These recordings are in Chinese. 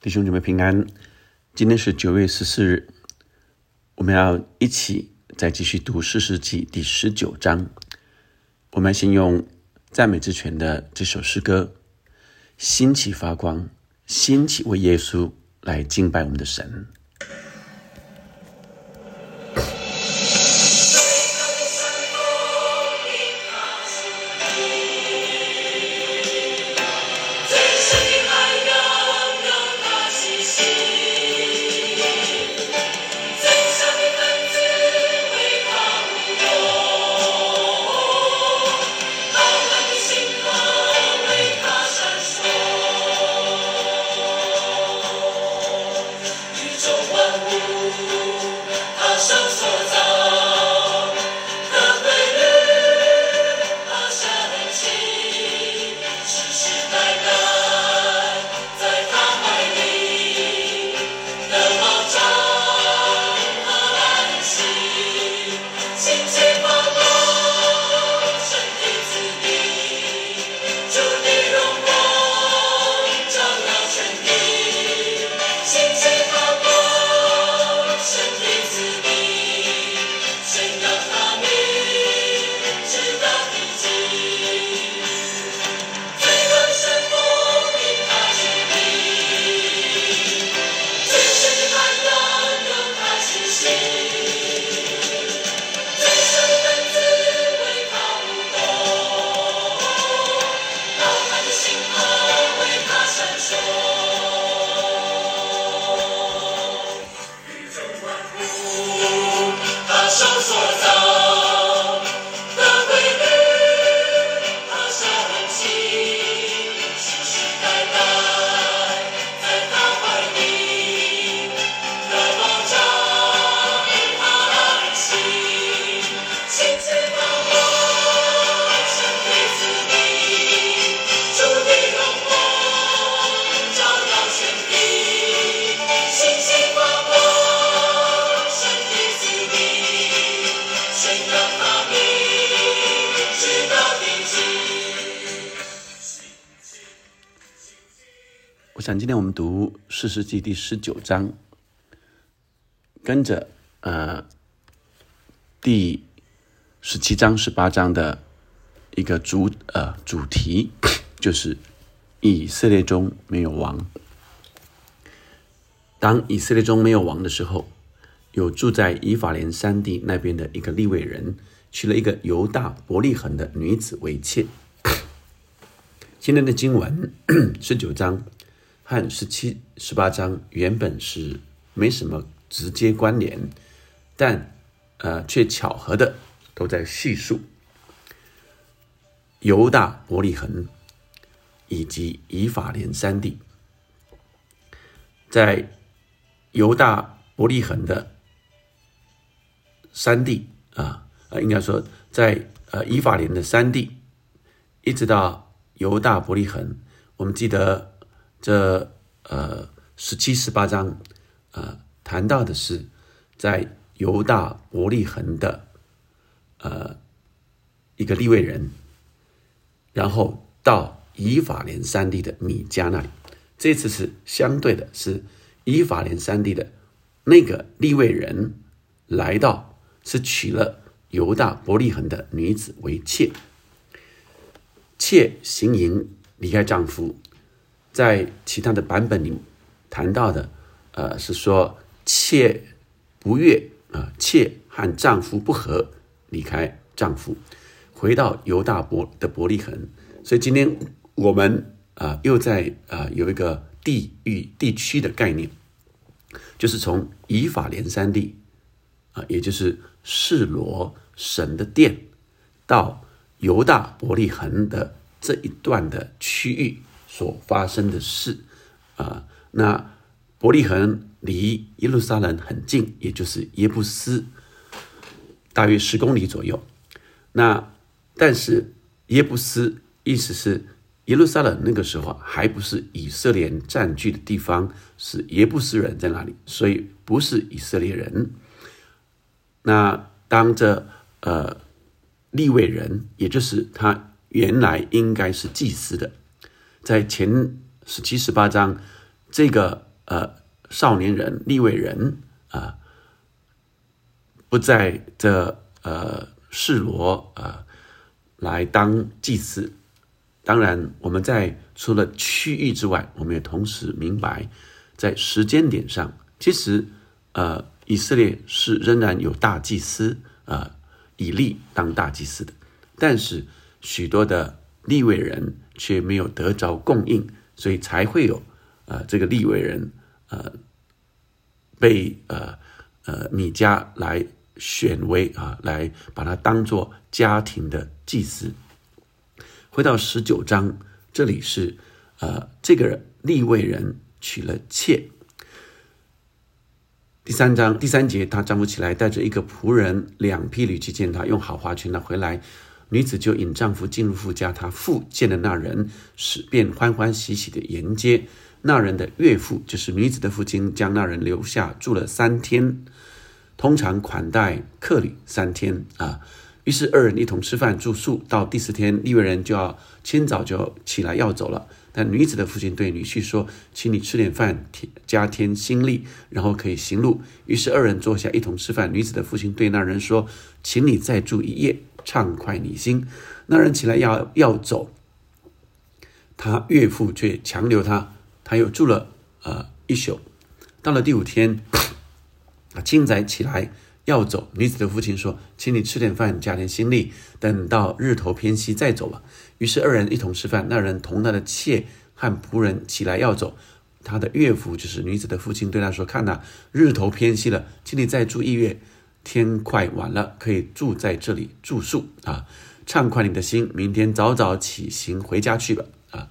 弟兄姊妹平安，今天是九月十四日，我们要一起再继续读四世纪第十九章。我们先用赞美之泉的这首诗歌《兴起发光》，兴起为耶稣来敬拜我们的神。想今天我们读《四世纪》第十九章，跟着呃第十七章、十八章的一个主呃主题，就是以色列中没有王。当以色列中没有王的时候，有住在以法莲山地那边的一个利未人，娶了一个犹大伯利恒的女子为妾。今天的经文十九章。和十七、十八章原本是没什么直接关联，但呃，却巧合的都在叙述犹大伯利恒以及以法莲三地。在犹大伯利恒的三地啊，呃，应该说在呃以法莲的三地，一直到犹大伯利恒，我们记得。这呃十七十八章，呃谈到的是在犹大伯利恒的呃一个立位人，然后到以法莲山地的米迦那里。这次是相对的，是以法莲山地的那个立位人来到，是娶了犹大伯利恒的女子为妾，妾行淫离开丈夫。在其他的版本里谈到的，呃，是说妾不悦啊，妾和丈夫不和，离开丈夫，回到犹大伯的伯利恒。所以今天我们啊，又在啊有一个地域地区的概念，就是从以法莲山地啊，也就是示罗神的殿，到犹大伯利恒的这一段的区域。所发生的事，啊，那伯利恒离耶路撒冷很近，也就是耶布斯，大约十公里左右。那但是耶布斯意思是耶路撒冷那个时候还不是以色列占据的地方，是耶布斯人在那里，所以不是以色列人。那当这呃立位人，也就是他原来应该是祭司的。在前十七、十八章，这个呃少年人、立位人啊，不在这呃示罗啊来当祭司。当然，我们在除了区域之外，我们也同时明白，在时间点上，其实呃以色列是仍然有大祭司啊以利当大祭司的，但是许多的立位人却没有得着供应，所以才会有呃这个立位人呃被呃呃米迦来选为啊来把他当做家庭的祭司。回到十九章，这里是，呃，这个立位人娶了妾。第三章第三节，他丈夫起来，带着一个仆人、两匹驴去见他，用好话劝他回来。女子就引丈夫进入夫家，他父见了那人，使便欢欢喜喜的迎接。那人的岳父，就是女子的父亲，将那人留下住了三天，通常款待客旅三天啊。于是二人一同吃饭住宿，到第四天，利未人就要清早就起来要走了。但女子的父亲对女婿说：“请你吃点饭，加添心力，然后可以行路。”于是二人坐下一同吃饭。女子的父亲对那人说：“请你再住一夜，畅快你心。”那人起来要要走，他岳父却强留他，他又住了呃一宿。到了第五天，啊，清早起来。要走，女子的父亲说：“请你吃点饭，加点心力，等到日头偏西再走吧。”于是二人一同吃饭。那人同他的妾和仆人起来要走。他的岳父就是女子的父亲，对他说：“看呐，日头偏西了，请你再住一月。天快晚了，可以住在这里住宿啊，畅快你的心。明天早早起行回家去吧。”啊，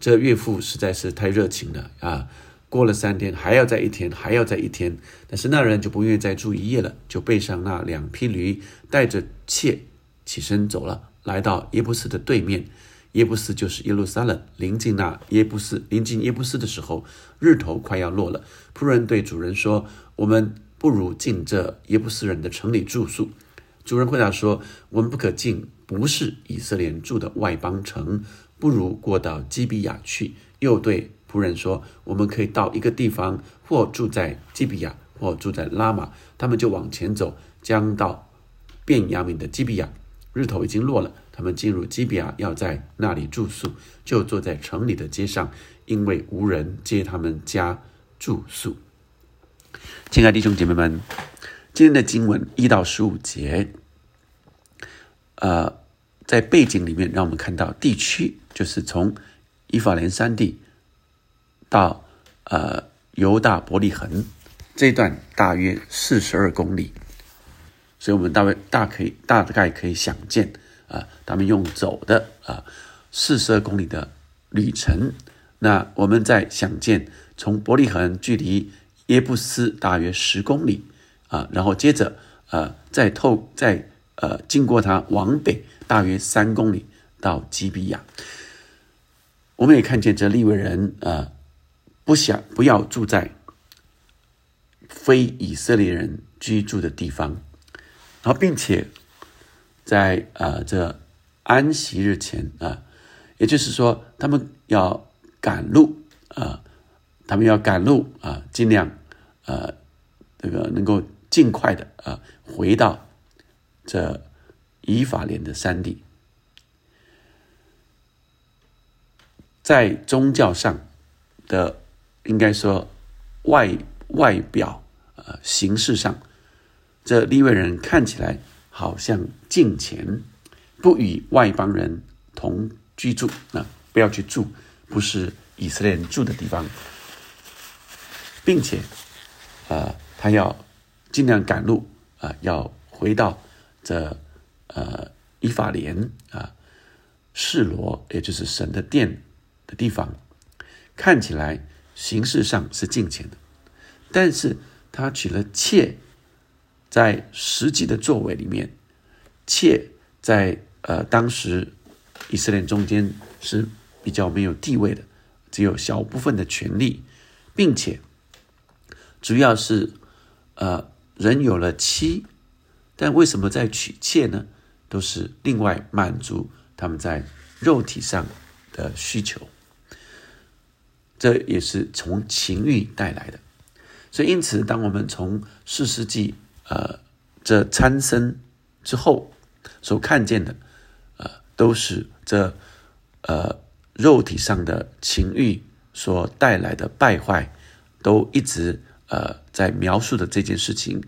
这岳父实在是太热情了啊。过了三天，还要再一天，还要再一天，但是那人就不愿意再住一夜了，就背上那两匹驴，带着妾起身走了，来到耶布斯的对面。耶布斯就是耶路撒冷。临近那耶布斯，临近耶布斯的时候，日头快要落了。仆人对主人说：“我们不如进这耶布斯人的城里住宿。”主人回答说：“我们不可进，不是以色列人住的外邦城，不如过到基比亚去。”又对。仆人说：“我们可以到一个地方，或住在基比亚，或住在拉玛。”他们就往前走，将到便雅悯的基比亚。日头已经落了，他们进入基比亚，要在那里住宿，就坐在城里的街上，因为无人接他们家住宿。亲爱的弟兄姐妹们，今天的经文一到十五节，呃，在背景里面让我们看到地区就是从以法莲山地。到呃犹大伯利恒这段大约四十二公里，所以我们大概大可以大概可以想见啊，他们用走的啊四十二公里的旅程。那我们再想见，从伯利恒距离耶布斯大约十公里啊，然后接着呃再透再呃经过它往北大约三公里到基比亚。我们也看见这利未人啊。不想不要住在非以色列人居住的地方，然后并且在啊这安息日前啊，也就是说他们要赶路啊，他们要赶路啊，尽量呃这个能够尽快的啊回到这以法莲的山地，在宗教上的。应该说，外外表呃形式上，这利未人看起来好像敬虔，不与外邦人同居住啊，不要去住不是以色列人住的地方，并且啊，他要尽量赶路啊，要回到这呃以法莲啊示罗，也就是神的殿的地方，看起来。形式上是敬虔的，但是他娶了妾，在实际的作为里面，妾在呃当时以色列中间是比较没有地位的，只有小部分的权利，并且主要是呃人有了妻，但为什么在娶妾呢？都是另外满足他们在肉体上的需求。这也是从情欲带来的。所以，因此，当我们从四世纪呃这参生之后所看见的，呃，都是这呃肉体上的情欲所带来的败坏，都一直呃在描述的这件事情。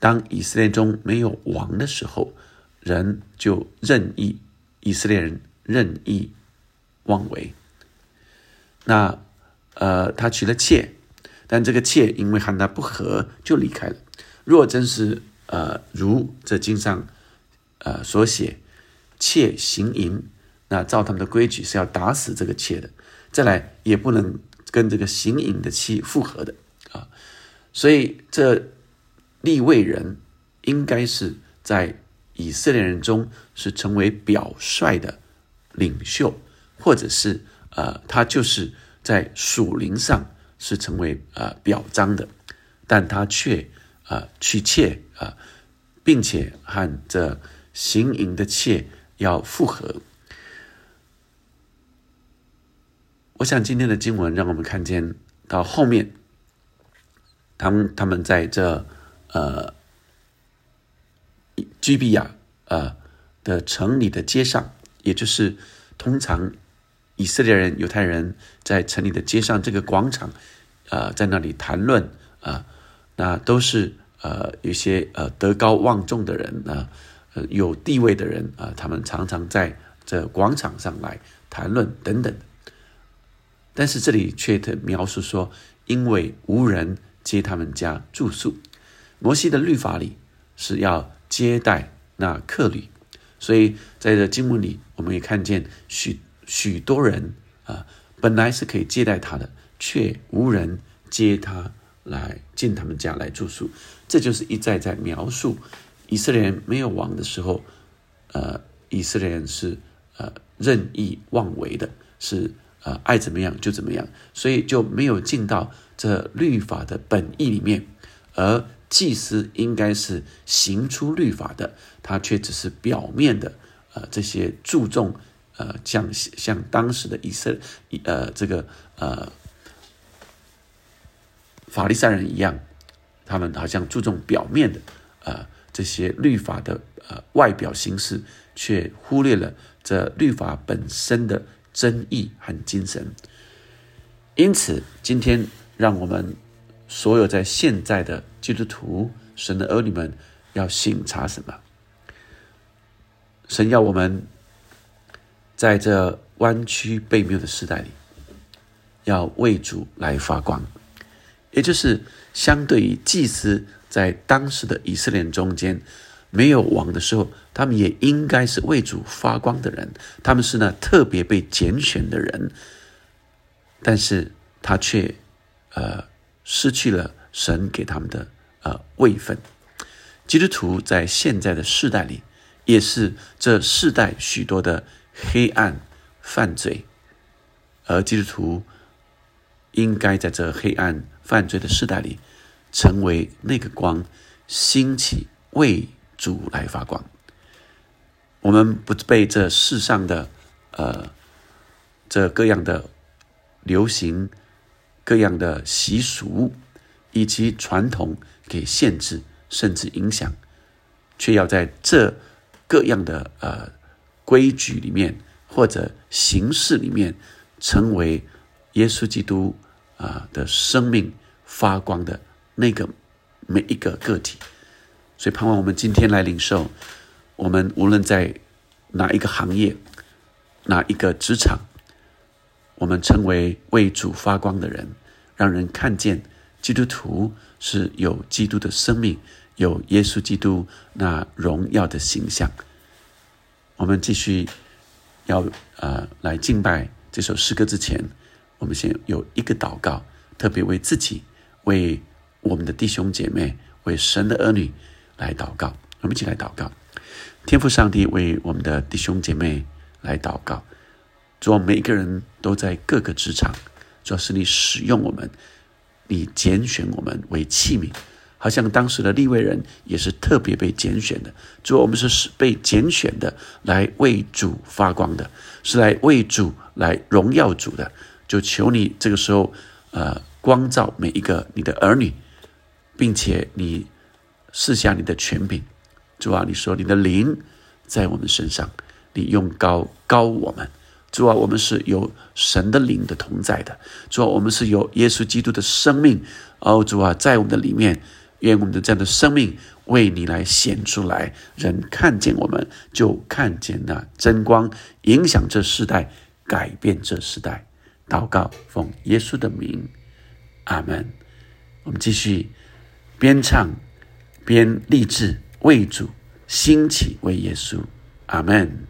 当以色列中没有王的时候，人就任意，以色列人任意妄为。那呃，他娶了妾。但这个妾因为和他不和，就离开了。若真是呃如这经上呃所写，妾行淫，那照他们的规矩是要打死这个妾的。再来也不能跟这个行淫的妻复合的啊。所以这立位人应该是在以色列人中是成为表率的领袖，或者是呃他就是在属灵上。是成为啊表彰的，但他却啊娶妾啊，并且和这行淫的妾要复合。我想今天的经文让我们看见到后面，他们他们在这呃居比亚呃的城里的街上，也就是通常。以色列人、犹太人在城里的街上这个广场，呃，在那里谈论啊，那都是呃一些呃德高望重的人啊，呃有地位的人啊，他们常常在这广场上来谈论等等。但是这里却描述说，因为无人接他们家住宿，摩西的律法里是要接待那客旅，所以在这经文里，我们也看见许。许多人啊，本来是可以接待他的，却无人接他来进他们家来住宿。这就是一再在描述以色列人没有王的时候，呃，以色列人是呃任意妄为的，是呃爱怎么样就怎么样，所以就没有进到这律法的本意里面。而祭司应该是行出律法的，他却只是表面的呃这些注重。呃，像像当时的以色，呃，这个呃法利赛人一样，他们好像注重表面的呃这些律法的呃外表形式，却忽略了这律法本身的真意和精神。因此，今天让我们所有在现在的基督徒、神的儿女们要醒察什么？神要我们。在这弯曲背谬的时代里，要为主来发光，也就是相对于祭司在当时的以色列中间没有王的时候，他们也应该是为主发光的人。他们是那特别被拣选的人，但是他却呃失去了神给他们的呃位分。基督徒在现在的世代里，也是这世代许多的。黑暗犯罪，而基督徒应该在这黑暗犯罪的时代里，成为那个光，兴起为主来发光。我们不被这世上的呃这各样的流行、各样的习俗以及传统给限制，甚至影响，却要在这各样的呃。规矩里面或者形式里面，成为耶稣基督啊的生命发光的那个每一个个体，所以盼望我们今天来领受，我们无论在哪一个行业、哪一个职场，我们成为为主发光的人，让人看见基督徒是有基督的生命，有耶稣基督那荣耀的形象。我们继续要呃来敬拜这首诗歌之前，我们先有一个祷告，特别为自己、为我们的弟兄姐妹、为神的儿女来祷告。我们一起来祷告，天父上帝为我们的弟兄姐妹来祷告。主要每一个人都在各个职场，主要是你使用我们，你拣选我们为器皿。好像当时的立位人也是特别被拣选的，主，我们是被拣选的，来为主发光的，是来为主来荣耀主的。就求你这个时候，呃，光照每一个你的儿女，并且你试下你的权柄，主啊，你说你的灵在我们身上，你用高高我们，主啊，我们是有神的灵的同在的，主啊，我们是有耶稣基督的生命，哦，主啊，在我们的里面，愿我们的这样的生命为你来显出来，人看见我们就看见那真光，影响这世代，改变这世代。祷告，奉耶稣的名，阿门。我们继续边唱边立志为主兴起，为耶稣，阿门。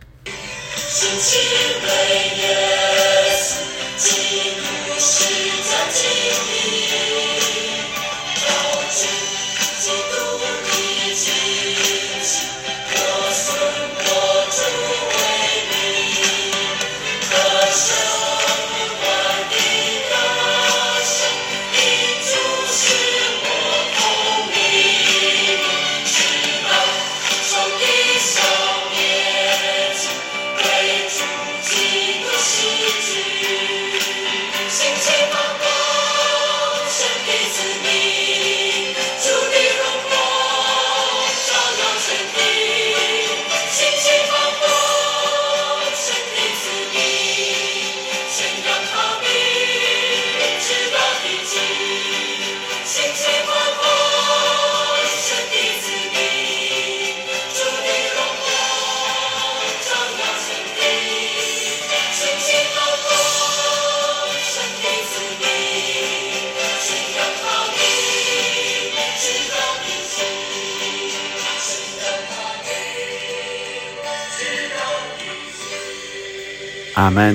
阿门！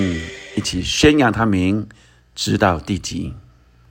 一起宣扬他名，直到地极。